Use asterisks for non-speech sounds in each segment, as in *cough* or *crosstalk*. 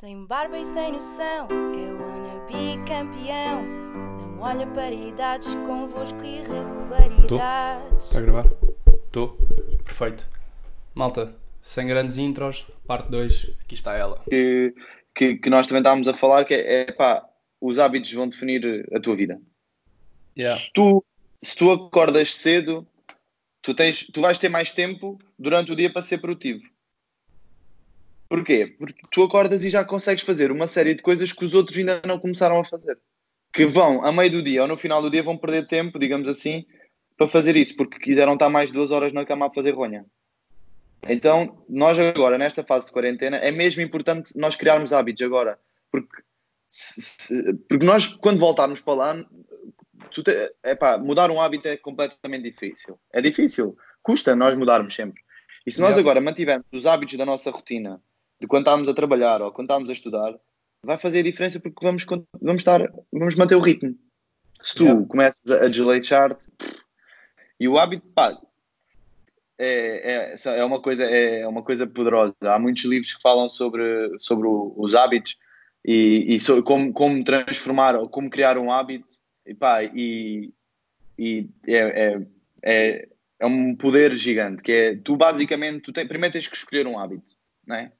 Sem barba e sem noção, eu wanna be campeão. Não olha para idades, convosco irregularidades. Está a gravar? Estou. Perfeito. Malta, sem grandes intros, parte 2, aqui está ela. que, que, que nós também estávamos a falar, que é, é pá, os hábitos vão definir a tua vida. Yeah. Se, tu, se tu acordas cedo, tu, tens, tu vais ter mais tempo durante o dia para ser produtivo. Porquê? Porque tu acordas e já consegues fazer uma série de coisas que os outros ainda não começaram a fazer. Que vão, a meio do dia ou no final do dia, vão perder tempo, digamos assim, para fazer isso, porque quiseram estar mais duas horas na cama a fazer ronha. Então, nós agora, nesta fase de quarentena, é mesmo importante nós criarmos hábitos agora. Porque, se- se- porque nós, quando voltarmos para lá, te- epá, mudar um hábito é completamente difícil. É difícil. Custa nós mudarmos sempre. E se nós agora mantivermos os hábitos da nossa rotina, de quando estávamos a trabalhar ou quando estávamos a estudar, vai fazer a diferença porque vamos, vamos, estar, vamos manter o ritmo. Se tu Yeah. começas a desleixar-te, e o hábito, pá, é, é, é, uma coisa, é uma coisa poderosa. Há muitos livros que falam sobre, sobre os hábitos e, e so- como, como transformar ou como criar um hábito. E, pá, e, e é, é, é, é um poder gigante. Que é tu, basicamente, tu tem, primeiro tens que escolher um hábito, não é?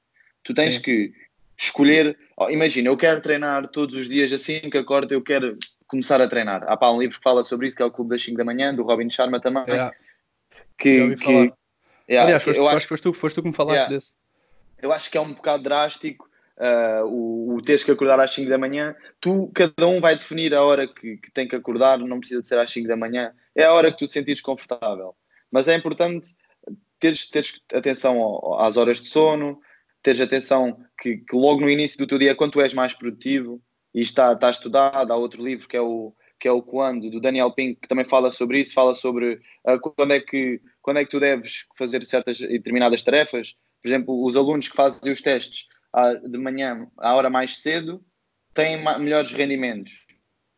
Tu tens Sim. que escolher. oh, imagina, eu quero treinar todos os dias assim que acordo, eu quero começar a treinar. Há pá, um livro que fala sobre isso, que é o Clube das 5 da Manhã, do Robin Sharma também Yeah. que, que- yeah, Aliás, foste, eu, acho foste tu, foste tu que me falaste Yeah. desse. eu acho que é um bocado drástico ah, o, o teres que acordar às 5 da manhã. Tu, cada um vai definir a hora que, que tem que acordar, não precisa de ser às 5 da manhã, é a hora que tu te sentires confortável. Mas é importante teres, teres atenção ao- às horas de sono, teres atenção que, que logo no início do teu dia, quando tu és mais produtivo, e está, está estudado, há outro livro que é o que é o Quando, do Daniel Pink, que também fala sobre isso, fala sobre ah, quando, é que, quando é que tu deves fazer certas e determinadas tarefas. Por exemplo, os alunos que fazem os testes ah, de manhã, à hora mais cedo, têm ma- melhores rendimentos.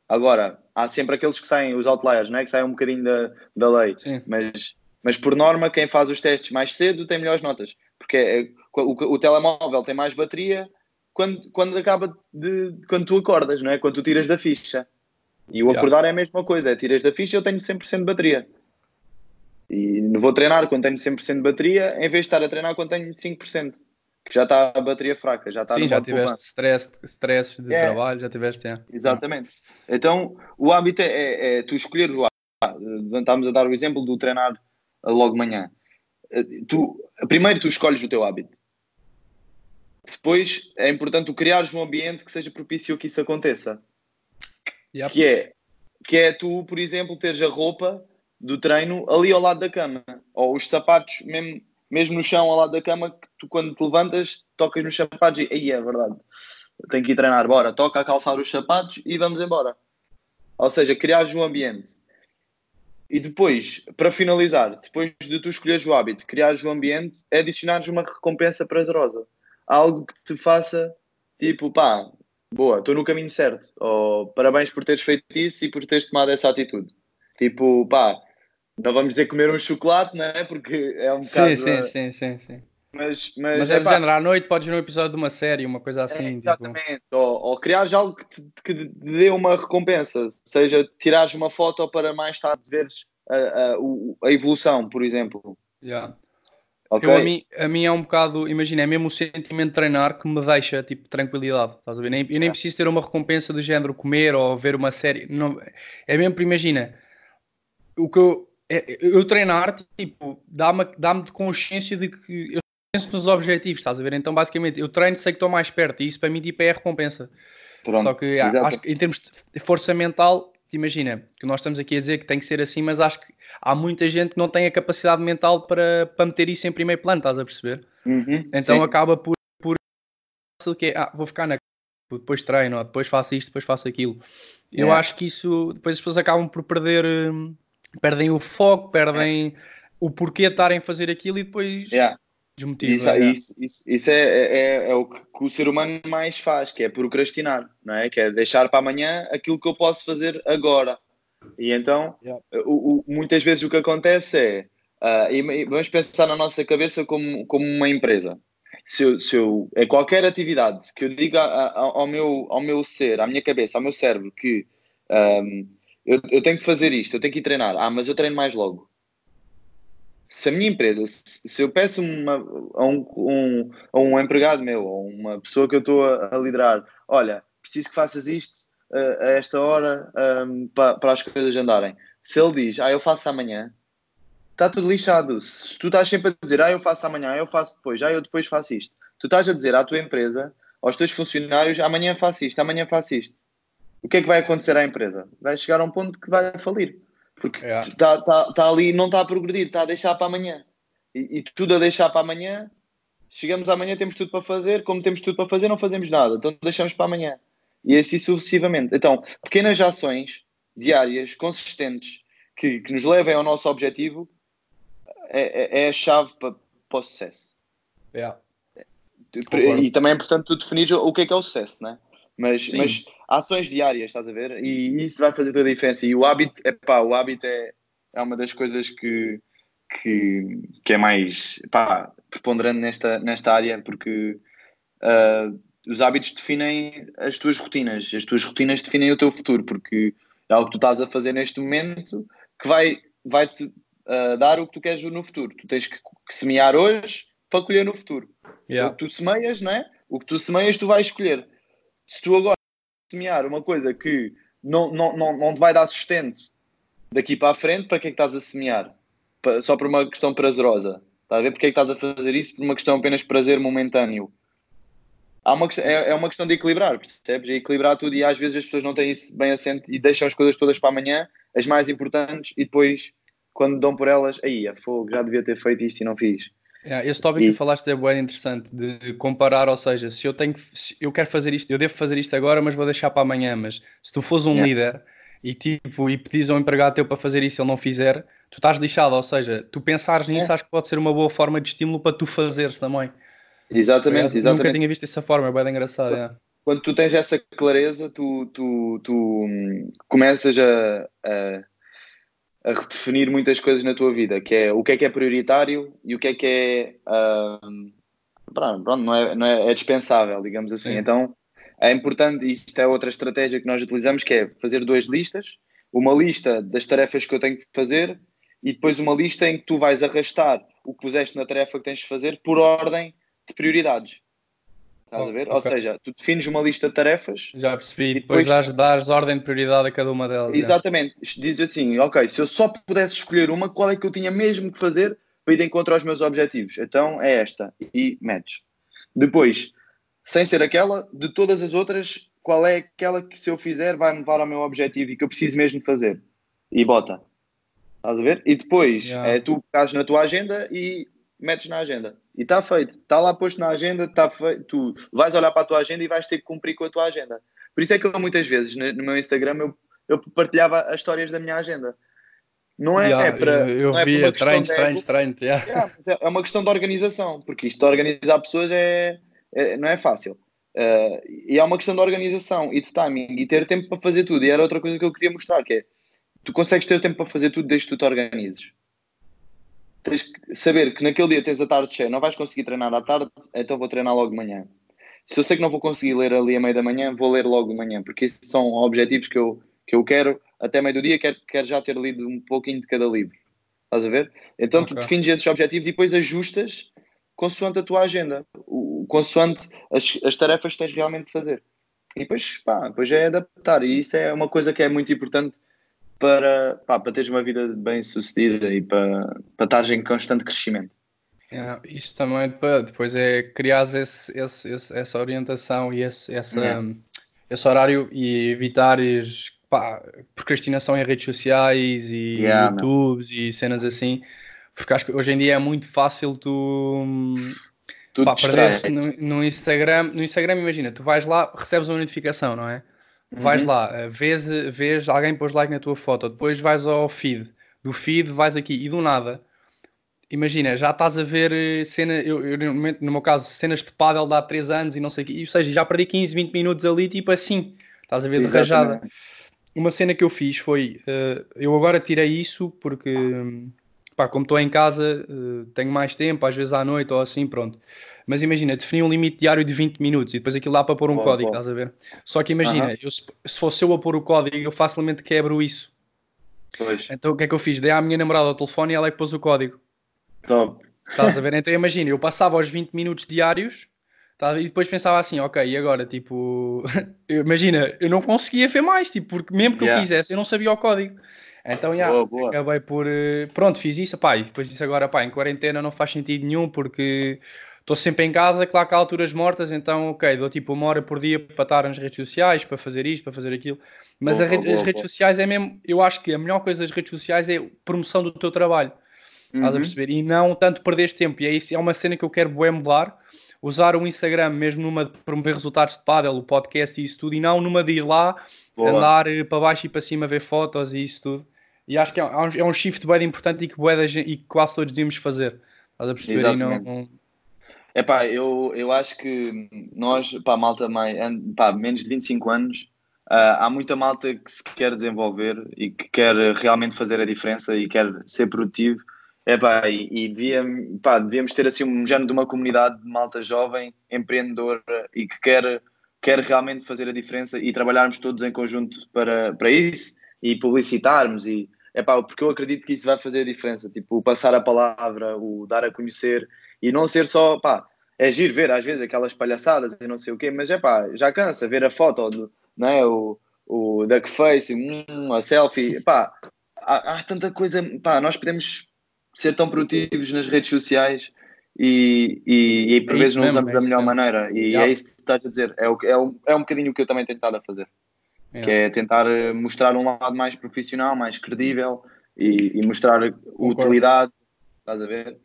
Agora, há sempre aqueles que saem, os outliers, não é? que saem um bocadinho da, da lei. Sim. Mas, mas por norma, quem faz os testes mais cedo tem melhores notas. Porque é, o, o telemóvel tem mais bateria quando, quando acaba de. quando tu acordas, não é? Quando tu tiras da ficha. E o Yeah. acordar é a mesma coisa, é tiras da ficha eu tenho 100% de bateria. E vou treinar quando tenho 100% de bateria, em vez de estar a treinar quando tenho 5%, que já está a bateria fraca, já está Sim, já tiveste stress, stress de É. trabalho, já tiveste. é. Exatamente. Então, o hábito é, é- é tu escolheres o hábito. Estamos a dar o exemplo do treinar logo manhã. Ah, Tu, primeiro tu escolhes o teu hábito. Depois é importante tu criares um ambiente que seja propício a que isso aconteça. Yep. Que é, que é tu, por exemplo, teres a roupa do treino ali ao lado da cama. Ou os sapatos, mesmo, mesmo no chão ao lado da cama, que tu quando te levantas, tocas nos sapatos e aí é verdade. Tenho que ir treinar, bora. Toca a calçar os sapatos e vamos embora. Ou seja, criares um ambiente. E depois, para finalizar, depois de tu escolheres o hábito, criares um ambiente, é adicionares uma recompensa prazerosa. Algo que te faça, tipo, pá, boa, estou no caminho certo. Ou parabéns por teres feito isso e por teres tomado essa atitude. Tipo, pá, não vamos dizer comer um chocolate, não é? Porque é um Sim, bocado... sim, eh, sim, sim, sim. Mas, mas, Mas é epá, género, à noite podes ir num episódio de uma série, uma coisa é, assim. tipo, exatamente. Ou, ou criares algo que te, que te dê uma recompensa, seja tirares uma foto para mais tarde veres a, a, a evolução, por exemplo. yeah. Ok? Eu, a, mim, a mim é um bocado, imagina, é mesmo o sentimento de treinar que me deixa tipo tranquilidade, estás a ver? Nem, eu nem É. preciso ter uma recompensa do género comer ou ver uma série, não, é mesmo imagina, o que eu, é- eu treinar, tipo, dá-me dá-me de consciência de que eu penso nos objetivos, estás a ver? Então, basicamente, eu treino, sei que estou mais perto e isso para mim tipo, é a recompensa. Pronto, Só que ah, exato. acho que em termos de força mental, imagina, que nós estamos aqui a dizer que tem que ser assim, mas acho que há muita gente que não tem a capacidade mental para, para meter isso em primeiro plano, estás a perceber? Uhum, Então sim. acaba por, por que é, ah, vou ficar na depois treino, depois faço isto, depois faço aquilo. Eu Yeah. acho que isso, depois as pessoas acabam por perder, hum, perdem o foco, perdem o porquê de estarem a fazer aquilo e depois Yeah. Desmotivam. Isso, yeah. isso, isso, isso é, é, é o que, o ser humano mais faz, que é procrastinar, não é? Que é deixar para amanhã aquilo que eu posso fazer agora. E então, Yeah. o, o- muitas vezes o que acontece é, ah, e- vamos pensar na nossa cabeça como, como uma empresa. se eu, se eu, é qualquer atividade que eu diga ao, meu, ao meu ser, à minha cabeça, ao meu cérebro, que um, eu, eu tenho que fazer isto, eu tenho que ir treinar. Ah, mas eu treino mais logo. Se a minha empresa, se, eu peço uma, a, um, um, a um empregado meu, ou uma pessoa que eu estou a, a liderar, olha, preciso que faças isto uh, a esta hora um, para, para as coisas andarem. Se ele diz, ah, eu faço amanhã, está tudo lixado. Se tu estás sempre a dizer, ah, eu faço amanhã, eu faço depois, ah, eu depois faço isto. Tu estás a dizer à tua empresa, aos teus funcionários, amanhã faço isto, amanhã faço isto o que é que vai acontecer à empresa? Vai chegar a um ponto que vai falir. Porque está é. tá, tá, tá ali, não está a progredir, está a deixar para amanhã. E, e, tudo a deixar para amanhã, chegamos amanhã, temos tudo para fazer, como temos tudo para fazer, não fazemos nada. Então deixamos para amanhã. E assim sucessivamente. Então, pequenas ações diárias, consistentes, que, que nos levem ao nosso objetivo, é, é, é a chave para, para o sucesso. Yeah. E também é importante tu definir o que é que é o sucesso, né? Mas, mas ações diárias, estás a ver? E isso vai fazer toda a diferença. E o hábito, é pá, o hábito é, é uma das coisas que, que, que é mais pá, preponderante nesta, nesta área, porque uh, os hábitos definem as tuas rotinas, as tuas rotinas definem o teu futuro, porque é algo que tu estás a fazer neste momento que vai, vai te uh, dar o que tu queres no futuro. Tu tens que, que semear hoje para colher no futuro. Yeah. O que tu semeias, não é? O que tu semeias, tu vais escolher. Se tu agora semear uma coisa que não, não, não, não te vai dar sustento daqui para a frente, para que é que estás a semear? Só por uma questão prazerosa. Estás a ver? Porque é que estás a fazer isso por uma questão apenas de prazer momentâneo? Há uma, é, é uma questão de equilibrar, percebes? É equilibrar tudo e às vezes as pessoas não têm isso bem assente e deixam as coisas todas para amanhã, as mais importantes, e depois, quando dão por elas, aí, é fogo, já devia ter feito isto e não fiz. Yeah, esse tópico e... que tu falaste é bem interessante de comparar, ou seja, se eu tenho se eu quero fazer isto, eu devo fazer isto agora, mas vou deixar para amanhã. Mas se tu fores um yeah. líder e tipo e pedis a um empregado teu para fazer isso e ele não fizer, tu estás lixado, ou seja, tu pensares nisso yeah. acho que pode ser uma boa forma de estímulo para tu fazeres também. Exatamente, exatamente. Nunca tinha visto dessa forma, é bem engraçado. Yeah. Quando tu tens essa clareza, tu, tu, tu hum, começas a, a a redefinir muitas coisas na tua vida, que é o que é que é prioritário e o que é que é, uh, pronto, não é, não é, é dispensável, digamos assim. Sim. Então é importante, isto é outra estratégia que nós utilizamos, que é fazer duas listas, uma lista das tarefas que eu tenho que fazer e depois uma lista em que tu vais arrastar o que puseste na tarefa que tens de fazer por ordem de prioridades. Estás a ver? Okay. Ou seja, tu defines uma lista de tarefas. Já percebi. E depois, depois dás, ordem de prioridade a cada uma delas. Exatamente. Já. Diz assim, ok, se eu só pudesse escolher uma, qual é que eu tinha mesmo que fazer para ir de encontro aos meus objetivos? Então é esta. E metes. Depois, sem ser aquela, de todas as outras, qual é aquela que se eu fizer vai me levar ao meu objetivo e que eu preciso mesmo fazer? E bota. Estás a ver? E depois yeah. é tu pegares na tua agenda e metes na agenda. E está feito. Está lá posto na agenda, está feito. Tu vais olhar para a tua agenda e vais ter que cumprir com a tua agenda. Por isso é que eu muitas vezes no meu Instagram eu, eu partilhava as histórias da minha agenda. Não é, yeah, é para. Eu, eu é via treino, treino, treino. Yeah. *laughs* é uma questão de organização, porque isto de organizar pessoas é, é não é fácil. Uh, e é uma questão de organização e de timing e ter tempo para fazer tudo. E era outra coisa que eu queria mostrar, que é tu consegues ter tempo para fazer tudo desde que tu te organizes tens que saber que naquele dia tens a tarde cheia, não vais conseguir treinar à tarde, então vou treinar logo de manhã. Se eu sei que não vou conseguir ler ali a meio da manhã, vou ler logo de manhã, porque esses são objetivos que eu, que eu quero até meio do dia, quero, quero já ter lido um pouquinho de cada livro. Estás a ver? Então okay. tu defines esses objetivos e depois ajustas consoante a tua agenda, o, consoante as, as tarefas que tens realmente de fazer. E depois, pá, depois é adaptar. E isso é uma coisa que é muito importante para, pá, para teres uma vida bem sucedida e para, para estares em constante crescimento. É, isto também depois é criar esse, esse, esse, essa orientação e esse, essa, é. esse horário e evitares pá, procrastinação em redes sociais e yeah, YouTubes e cenas assim, porque acho que hoje em dia é muito fácil tu Tudo pá, perderes no, no, Instagram. No Instagram, imagina, tu vais lá, recebes uma notificação, não é? Vais uhum. lá, eh, vês, vês alguém pôs like na tua foto, depois vais ao feed, do feed vais aqui e do nada, imagina, já estás a ver eh, cena, eu, eu, no meu caso, cenas de paddle de há 3 anos e não sei o quê, ou seja, já perdi 15, 20 minutos ali, tipo assim, estás a ver de rajada. Uma cena que eu fiz foi, uh, eu agora tirei isso porque, pá, como estou em casa, uh, tenho mais tempo, às vezes à noite ou assim, pronto. Mas imagina, defini um limite diário de 20 minutos e depois aquilo dá para pôr um código, estás a ver? Só que imagina, eu, se fosse eu a pôr o código, eu facilmente quebro isso. Pois. Então o que é que eu fiz? Dei à minha namorada o telefone e ela é que pôs o código. Top. Estás a *laughs* ver? Então imagina, eu passava os 20 minutos diários tá? e depois pensava assim, ok, e agora? Tipo, *laughs* imagina, eu não conseguia ver mais, tipo, porque mesmo que yeah. eu quisesse, eu não sabia o código. Então, já, boa, boa. acabei por. Eh, pronto, fiz isso, pá, e depois disse agora, pá, em quarentena não faz sentido nenhum porque estou sempre em casa, claro que há alturas mortas, então, ok, dou tipo uma hora por dia para estar nas redes sociais, para fazer isto, para fazer aquilo. Mas boa, boa, as redes sociais é mesmo, eu acho que a melhor coisa das redes sociais é promoção do teu trabalho. Uhum. Estás a uhum. perceber? E não tanto perderes tempo. E é, isso, é uma cena que eu quero bué mudar. Usar o Instagram mesmo numa de promover resultados de paddle, o podcast e isso tudo, e não numa de ir lá, Boa. andar eh, para baixo e para cima ver fotos e isso tudo. E acho que é um, é um shift bem importante e que, bué e que quase todos devíamos fazer. Estás a perceber? Exatamente. E não, É pá, eu, eu acho que nós, pá, malta mais, pá, menos de 25 anos, uh, há muita malta que se quer desenvolver e que quer realmente fazer a diferença e quer ser produtivo. É pá, e, e devia, pá, devíamos ter assim um género de uma comunidade de malta jovem, empreendedora e que quer, quer realmente fazer a diferença e trabalharmos todos em conjunto para, para isso e publicitarmos e é pá, porque eu acredito que isso vai fazer a diferença, tipo, o passar a palavra, o dar a conhecer e não ser só, pá, é giro ver às vezes aquelas palhaçadas e não sei o quê, mas é pá, já cansa ver a foto, do, não é, o, o duckface, hum, a selfie, pá, há, há tanta coisa, pá, nós podemos ser tão produtivos nas redes sociais e, e, e por é vezes não usamos é da melhor maneira. E yeah. é isso que tu estás a dizer. É, o, é, um, é um bocadinho o que eu também tenho estado a fazer. Yeah. Que é tentar eh, mostrar um lado mais profissional, mais credível e, e mostrar Concordo. utilidade. Estás a ver?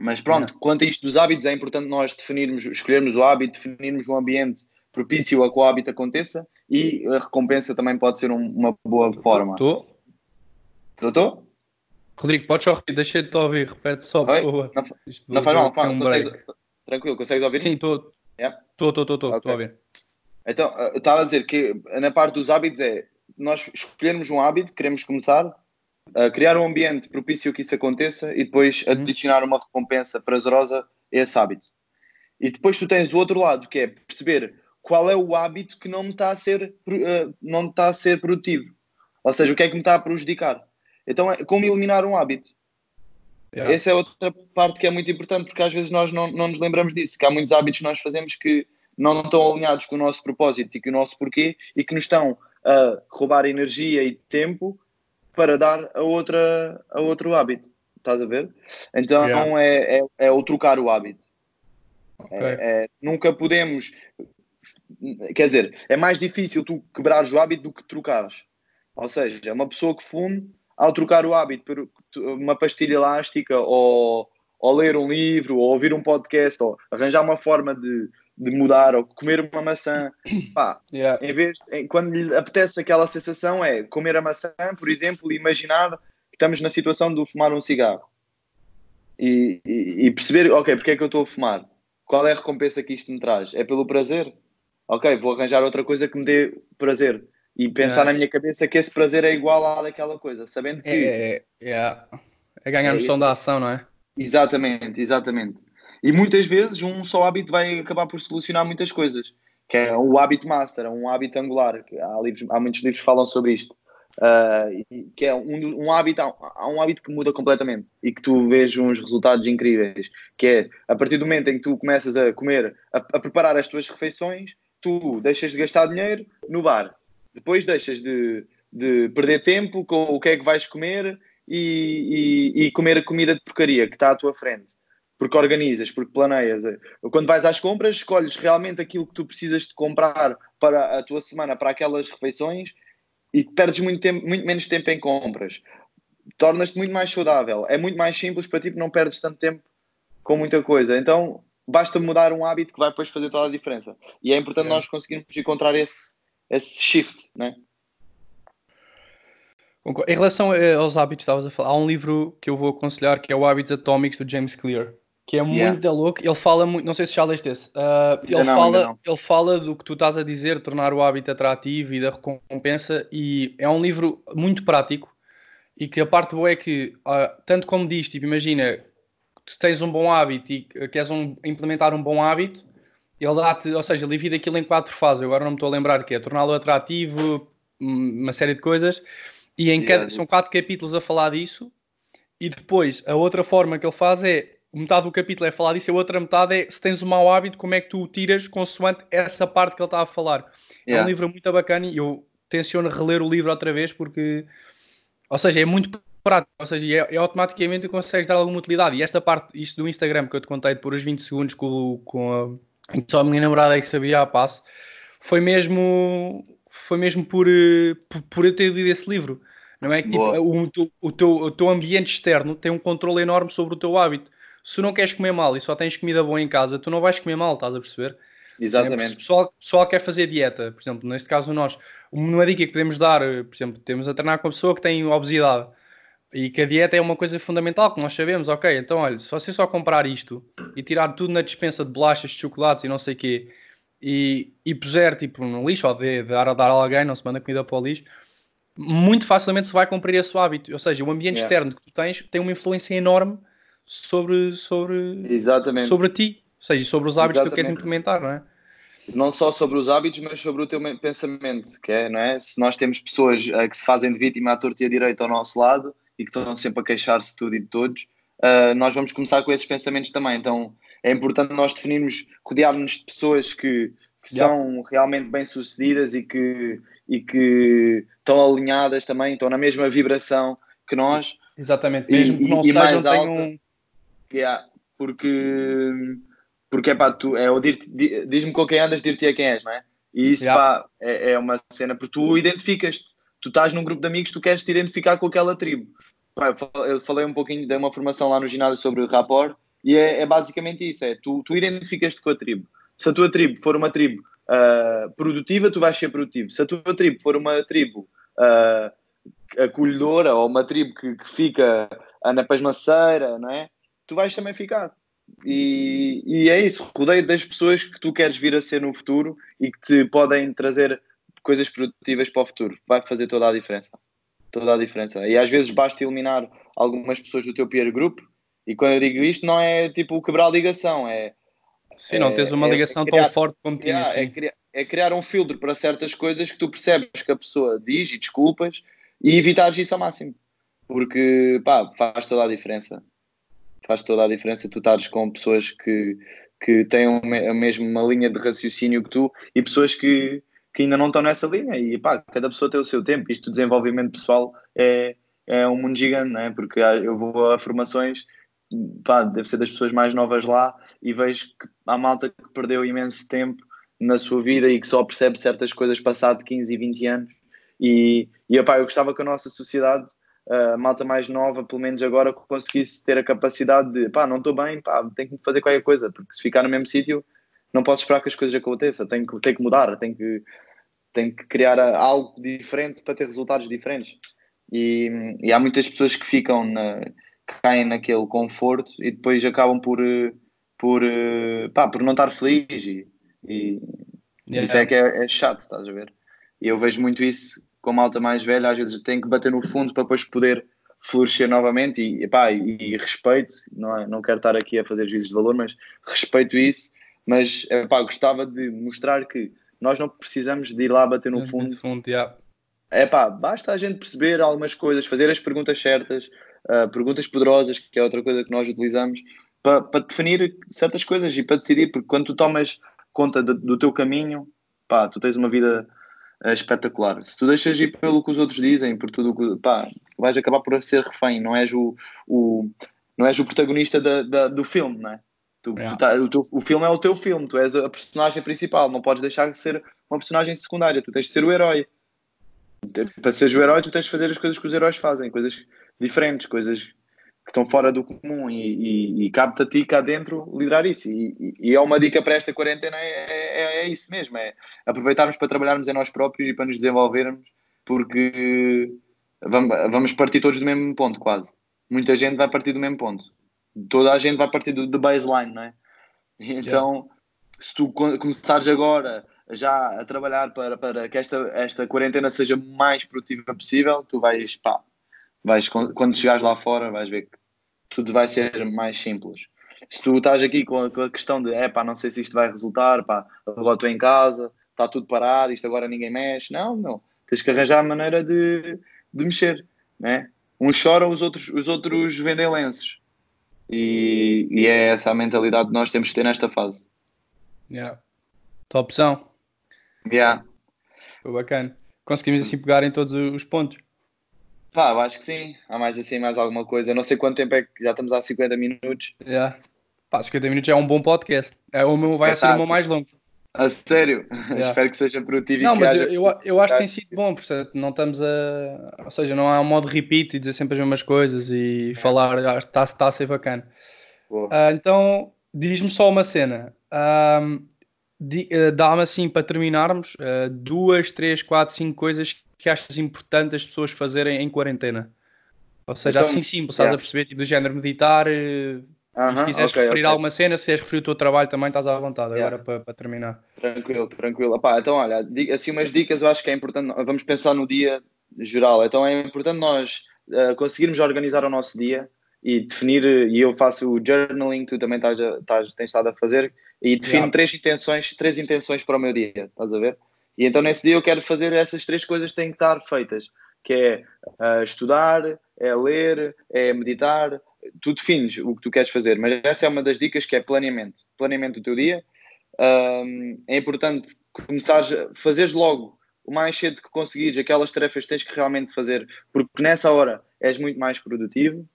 Mas pronto, quanto a isto dos hábitos, é importante nós definirmos, escolhermos o hábito, definirmos um ambiente propício a que o hábito aconteça e a recompensa também pode ser um, uma boa forma. Estou? Estou? Rodrigo, podes só repetir, deixei de te ouvir, repete só, por favor. Não, não faz mal, um consegues, tranquilo, consegues ouvir? Sim, estou. Estou, estou, estou, estou a ouvir. Então, eu estava a dizer que na parte dos hábitos é nós escolhermos um hábito, queremos começar, criar um ambiente propício que isso aconteça e depois uhum. adicionar uma recompensa prazerosa a esse hábito. E depois tu tens o outro lado, que é perceber qual é o hábito que não me está a ser, uh, não está a ser produtivo. Ou seja, o que é que me está a prejudicar. Então, é como eliminar um hábito. Yeah. Essa é outra parte que é muito importante, porque às vezes nós não, não nos lembramos disso, que há muitos hábitos que nós fazemos que não estão alinhados com o nosso propósito e com o nosso porquê e que nos estão a roubar energia e tempo para dar a, outra, a outro hábito. Estás a ver? Então yeah. é, é, é, o trocar o hábito. Okay. É, é, nunca podemos. Quer dizer, é mais difícil tu quebrares o hábito do que trocares. Ou seja, uma pessoa que fume ao trocar o hábito por uma pastilha elástica ou, ou ler um livro ou ouvir um podcast ou arranjar uma forma de, de mudar ou comer uma maçã, *coughs* pá, yeah. em vez em, quando lhe apetece aquela sensação é comer a maçã, por exemplo, e imaginar que estamos na situação de fumar um cigarro e, e, e, perceber, ok, porque é que eu estou a fumar? Qual é a recompensa que isto me traz? É pelo prazer? Ok, vou arranjar outra coisa que me dê prazer e pensar é. na minha cabeça que esse prazer é igual à daquela coisa, sabendo que. É, é, é, é ganhar noção da ação, não é? Exatamente, exatamente. E muitas vezes um só hábito vai acabar por solucionar muitas coisas, que é o hábito master, um hábito angular. Há, livros, há muitos livros que falam sobre isto. Uh, que é um, um hábito, há um hábito que muda completamente e que tu vês uns resultados incríveis, que é a partir do momento em que tu começas a comer, a, a preparar as tuas refeições, tu deixas de gastar dinheiro no bar, depois deixas de, de perder tempo com o que é que vais comer e, e, e, comer a comida de porcaria que está à tua frente. Porque organizas, porque planeias. Quando vais às compras, escolhes realmente aquilo que tu precisas de comprar para a tua semana, para aquelas refeições e perdes muito, tempo, muito menos tempo em compras. Tornas-te muito mais saudável. É muito mais simples para ti, porque não perdes tanto tempo com muita coisa. Então, basta mudar um hábito que vai depois fazer toda a diferença. E é importante é. nós conseguirmos encontrar esse, esse shift, né? Em relação eh, aos hábitos, estavas a falar, há um livro que eu vou aconselhar que é o Hábitos Atómicos do James Clear, que é yeah. muito da louco. Ele fala muito, não sei se já leste esse, uh, ele, não, fala, ele fala do que tu estás a dizer, tornar o hábito atrativo e da recompensa, e é um livro muito prático e que a parte boa é que, uh, tanto como diz, tipo, imagina, tu tens um bom hábito e queres um, implementar um bom hábito, ele dá-te, ou seja, ele divide aquilo em quatro fases. Agora não me estou a lembrar que é torná-lo atrativo, uma série de coisas, e em cada, são quatro capítulos a falar disso, e depois a outra forma que ele faz é metade do capítulo é falar disso, a outra metade é se tens um mau hábito, como é que tu o tiras consoante essa parte que ele está a falar. Yeah. É um livro muito bacana e eu tenciono reler o livro outra vez porque, ou seja, é muito prático, ou seja, é, é automaticamente consegues dar alguma utilidade. E esta parte, isto do Instagram que eu te contei por os 20 segundos com, com a, só a minha namorada é que sabia a passo, foi mesmo, foi mesmo por, eh, por, por eu ter lido esse livro. Não é que tipo, o, o, teu, o teu ambiente externo tem um controle enorme sobre o teu hábito. Se não queres comer mal e só tens comida boa em casa, tu não vais comer mal, estás a perceber? Exatamente. O pessoal, pessoal quer fazer dieta, por exemplo, neste caso nós, uma dica que podemos dar, eh, por exemplo, temos a treinar com a pessoa que tem obesidade e que a dieta é uma coisa fundamental, que nós sabemos, ok, então olha, se você só comprar isto e tirar tudo na dispensa de bolachas, de chocolates e não sei o quê, e, e puser tipo no lixo ou de, de dar a dar a alguém, não se manda comida para o lixo, muito facilmente se vai cumprir esse hábito. Ou seja, o ambiente yeah. externo que tu tens tem uma influência enorme sobre, sobre, Exatamente. sobre ti. Ou seja, sobre os hábitos Exatamente. que tu queres implementar, não é? Não só sobre os hábitos, mas sobre o teu pensamento, que é, não é? Se nós temos pessoas uh, que se fazem de vítima à torta e à direita ao nosso lado e que estão sempre a queixar-se de tudo e de todos, uh, nós vamos começar com esses pensamentos também. Então é importante nós definirmos, rodearmos de pessoas que, que yeah. são realmente bem-sucedidas e que, e que estão alinhadas também, estão na mesma vibração que nós. Exatamente, mesmo e, que não e, sejam, mais alta. Yeah, porque, porque é pá, tu, é, diz-me com quem andas, dir-te a quem és, não é? E isso yeah. pá, é, é, uma cena, porque tu identificas-te, tu estás num grupo de amigos, tu queres te identificar com aquela tribo. Eu falei um pouquinho, de uma formação lá no ginásio sobre rapport, e é, é basicamente isso, é tu, tu identificas-te com a tribo. Se a tua tribo for uma tribo uh, produtiva, tu vais ser produtivo. Se a tua tribo for uma tribo uh, acolhedora ou uma tribo que, que fica na pasmaceira, não é? Tu vais também ficar. E, e é isso, rodeio das pessoas que tu queres vir a ser no futuro e que te podem trazer coisas produtivas para o futuro. Vai fazer toda a diferença. Toda a diferença. E às vezes basta eliminar algumas pessoas do teu peer group. E quando eu digo isto, não é tipo quebrar a ligação, é Sim, não tens uma é, ligação é criar, tão forte como tinhas. É, criar, é criar um filtro para certas coisas que tu percebes que a pessoa diz e desculpas e evitares isso ao máximo. Porque, pá, faz toda a diferença. Faz toda a diferença tu estares com pessoas que, que têm a mesma linha de raciocínio que tu e pessoas que, que ainda não estão nessa linha. E, pá, cada pessoa tem o seu tempo. Isto do desenvolvimento pessoal é, é um mundo gigante, não é? Porque eu vou a formações pá, deve ser das pessoas mais novas lá e vejo que há malta que perdeu imenso tempo na sua vida e que só percebe certas coisas passado 15 e 20 anos e, e pá, eu gostava que a nossa sociedade a malta mais nova, pelo menos agora, conseguisse ter a capacidade de pá, não estou bem, pá, tenho que fazer qualquer coisa, porque se ficar no mesmo sítio não posso esperar que as coisas aconteçam, tenho que, tenho que mudar, tenho que, tenho que criar algo diferente para ter resultados diferentes. E, e há muitas pessoas que ficam na, caem naquele conforto e depois acabam por, eh, por, eh, pá, por não estar feliz e, e yeah. isso é que é, é, chato, estás a ver? E eu vejo muito isso com a malta mais velha, às vezes tem que bater no fundo para depois poder florescer novamente e, pá, e, e respeito, não, é, não quero estar aqui a fazer juízes de valor, mas respeito isso, mas pá, gostava de mostrar que nós não precisamos de ir lá bater no fundo. fundo yeah. É basta a gente perceber algumas coisas, fazer as perguntas certas, uh, perguntas poderosas, que é outra coisa que nós utilizamos, para, para definir certas coisas e para decidir, porque quando tu tomas conta de, do teu caminho, pá, tu tens uma vida uh, espetacular. Se tu deixas ir pelo que os outros dizem, por tudo que, pá, vais acabar por ser refém, não és o, o, não és o protagonista da, da, do filme, não é? Tu, tu tá, o, teu, o filme é o teu filme, tu és a personagem principal, não podes deixar de ser uma personagem secundária, tu tens de ser o herói. Para seres o herói, tu tens de fazer as coisas que os heróis fazem, coisas diferentes, coisas que estão fora do comum e, e, e cabe-te a ti cá dentro liderar isso. E, e, é uma dica para esta quarentena, é, é, é, isso mesmo, é aproveitarmos para trabalharmos em nós próprios e para nos desenvolvermos, porque vamos, vamos partir todos do mesmo ponto, quase. Muita gente vai partir do mesmo ponto. Toda a gente vai partir do, do baseline, não é? Então, yeah. se tu começares agora já a trabalhar para, para que esta, esta quarentena seja mais produtiva possível, tu vais, pá, vais, quando chegares lá fora, vais ver que tudo vai ser mais simples. Se tu estás aqui com a, com a questão de, é pá, não sei se isto vai resultar, pá, agora estou em casa, está tudo parado, isto agora ninguém mexe. Não, não. Tens que arranjar a maneira de, de mexer, né? Uns choram, os outros, os outros vendem lenços. E, e é essa a mentalidade que nós temos que ter nesta fase. Yeah. Tua opção. Yeah. Foi bacana. Conseguimos assim pegar em todos os pontos. Pá, eu acho que sim. Há mais assim, mais alguma coisa. Não sei quanto tempo é que já estamos há 50 minutos. Yeah. Pá, 50 minutos é um bom podcast. É, o meu vai ser o meu mais longo. A sério? Yeah. Espero que seja produtivo não, e que mas haja... eu, eu acho que tem sido bom, porque não estamos a. Ou seja, não há um modo repeat e dizer sempre as mesmas coisas e é. falar, está tá a ser bacana. Uh, então, diz-me só uma cena. Uh, uh, Dá-me assim para terminarmos ah, duas, três, quatro, cinco coisas que achas importante as pessoas fazerem em quarentena. Ou seja, então, assim simples, yeah. estás a perceber, tipo do género meditar, Uh -huh, se quiseres okay, referir okay. alguma cena, se queres referir o teu trabalho também, estás à vontade yeah. agora para, para, terminar. Tranquilo, tranquilo. Epá, então, olha, assim umas dicas eu acho que é importante. Vamos pensar no dia geral. Então, é importante nós uh, conseguirmos organizar o nosso dia e definir. E eu faço o journaling, tu também estás, estás, tens estado a fazer, e defino yeah. três intenções, três intenções para o meu dia, estás a ver? E então, nesse dia, eu quero fazer essas três coisas que têm que estar feitas, que é uh, estudar, é ler, é meditar tu defines o que tu queres fazer, mas essa é uma das dicas que é planeamento. Planeamento do teu dia. Um, é importante começar a fazeres logo o mais cedo que conseguires aquelas tarefas que tens que realmente fazer, porque nessa hora és muito mais produtivo.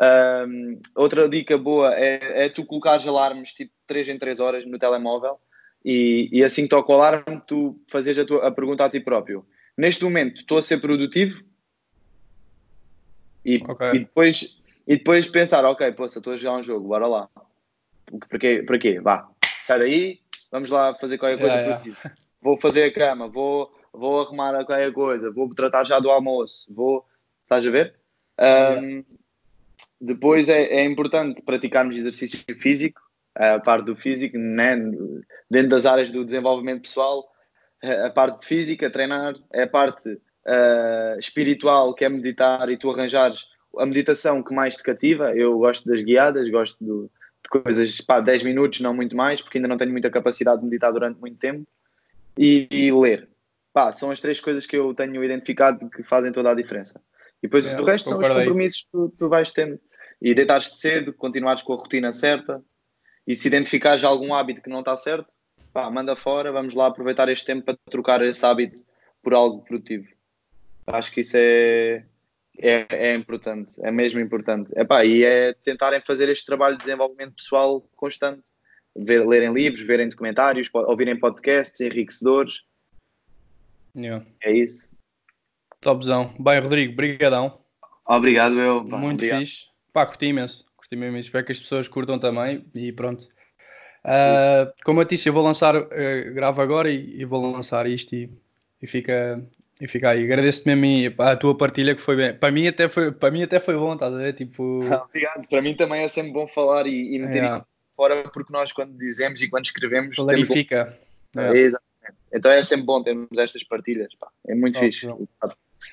Um, outra dica boa é, é tu colocares alarmes tipo 3 em 3 horas no telemóvel e, e assim que o alarme, tu fazes a, tua, a pergunta a ti próprio: Neste momento estou a ser produtivo? E, okay. e depois e depois pensar, ok, poxa, estou a jogar um jogo, bora lá. Para quê? Para quê? Vá, sai daí, vamos lá fazer qualquer coisa yeah, yeah. Vou fazer a cama, vou, vou arrumar qualquer coisa, vou tratar já do almoço, vou. Estás a ver? Um, depois é, é, importante praticarmos exercício físico, a parte do físico, né? dentro das áreas do desenvolvimento pessoal, a parte física, treinar, é a parte uh, espiritual, que é meditar e tu arranjares a meditação que mais te cativa, eu gosto das guiadas, gosto do, de coisas, pá, 10 minutos, não muito mais, porque ainda não tenho muita capacidade de meditar durante muito tempo, e, e ler. Pá, são as três coisas que eu tenho identificado que fazem toda a diferença. E depois é, o resto são os compromissos que tu, tu vais tendo. E deitares-te cedo, continuares com a rotina certa, e se identificares algum hábito que não está certo, pá, manda fora, vamos lá aproveitar este tempo para trocar esse hábito por algo produtivo. Acho que isso é, é, é importante, é mesmo importante. Epá, e é tentarem fazer este trabalho de desenvolvimento pessoal constante. Ver, lerem livros, verem documentários, ouvirem podcasts enriquecedores. Yeah. É isso. Topzão. Bem, Rodrigo, brigadão. Obrigado, eu. Muito obrigado. fixe. Pá, curti imenso. Curti imenso. Espero que as pessoas curtam também e pronto. Uh, como eu disse, eu vou lançar, uh, gravo agora e, e, vou lançar isto e, e fica, e fica aí. Agradeço-te mesmo a tua partilha que foi bem. Para mim até foi, para mim até foi bom, estás a ver? Tipo... *laughs* Obrigado. Para mim também é sempre bom falar e, e meter é. fora porque nós quando dizemos e quando escrevemos clarifica. É. Exatamente. Então é sempre bom termos estas partilhas. Pá. É muito oh, fixe. Não.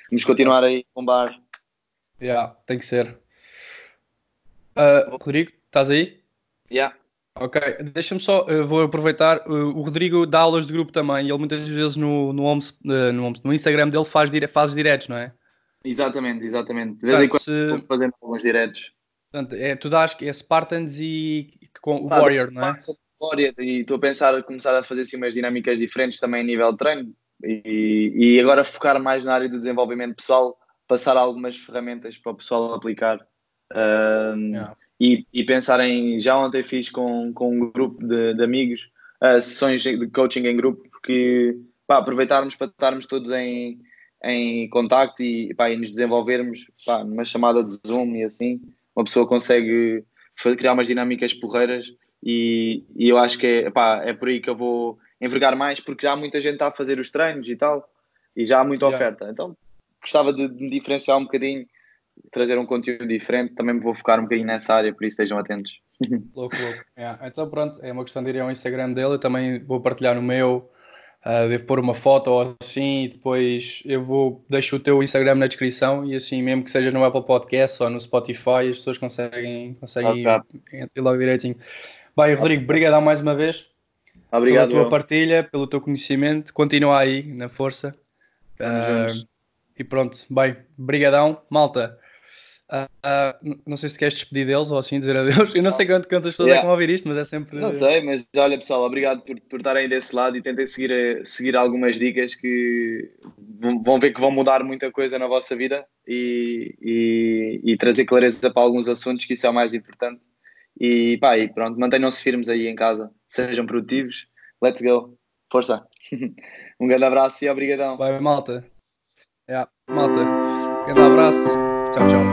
Vamos continuar aí com bar. Yeah, tem que ser. Uh, Rodrigo, estás aí? Yeah. Ok, deixa-me só, vou aproveitar, o Rodrigo dá aulas de grupo também, e ele muitas vezes no, no, Homes, eh, no, no Instagram dele faz, dire, faz diretos, não é? Exatamente, exatamente. De vez em quando se... fazendo alguns diretos. Portanto, é, tu dás é Spartans e com o ah, Warrior, não é? Warrior, e estou a pensar a começar a fazer assim umas dinâmicas diferentes também a nível de treino e, e agora focar mais na área do desenvolvimento pessoal, passar algumas ferramentas para o pessoal aplicar. Um, yeah e, e pensar em. Já ontem fiz com, com um grupo de, de amigos uh, sessões de coaching em grupo, porque pá, aproveitarmos para estarmos todos em, em contacto e, pá, e nos desenvolvermos pá, numa chamada de Zoom e assim, uma pessoa consegue criar umas dinâmicas porreiras e, e eu acho que é, pá, é por aí que eu vou envergar mais, porque já muita gente está a fazer os treinos e tal, e já há muita yeah. oferta. Então gostava de, de me diferenciar um bocadinho trazer um conteúdo diferente, também me vou focar um bocadinho nessa área, por isso estejam atentos. *laughs* Louco, louco. Yeah. Então pronto, é uma questão de ir ao Instagram dele, eu também vou partilhar no meu, Uh, devo pôr uma foto ou assim, e depois eu vou deixo o teu Instagram na descrição e assim, mesmo que seja no Apple Podcast ou no Spotify, as pessoas conseguem, conseguem okay. ir, ir logo direitinho. Bem, Rodrigo, obrigado mais uma vez. Obrigado. Pela tua partilha, pelo teu conhecimento. Continua aí na força. Uh, e pronto, bem, brigadão, malta. Uh, não sei se queres despedir deles ou assim dizer adeus. Eu não sei quanto, quantas pessoas yeah. é que vão ouvir isto, mas é sempre. Não sei, mas olha pessoal, obrigado por, por estarem desse lado e tentem seguir, eh, seguir algumas dicas que vão ver que vão mudar muita coisa na vossa vida e, e, e trazer clareza para alguns assuntos, que isso é o mais importante. E pá, e pronto, mantenham-se firmes aí em casa, sejam produtivos. Let's go, força! *laughs* um grande abraço e obrigadão. Vai, malta. Yeah, malta. Um grande abraço. Tchau, tchau.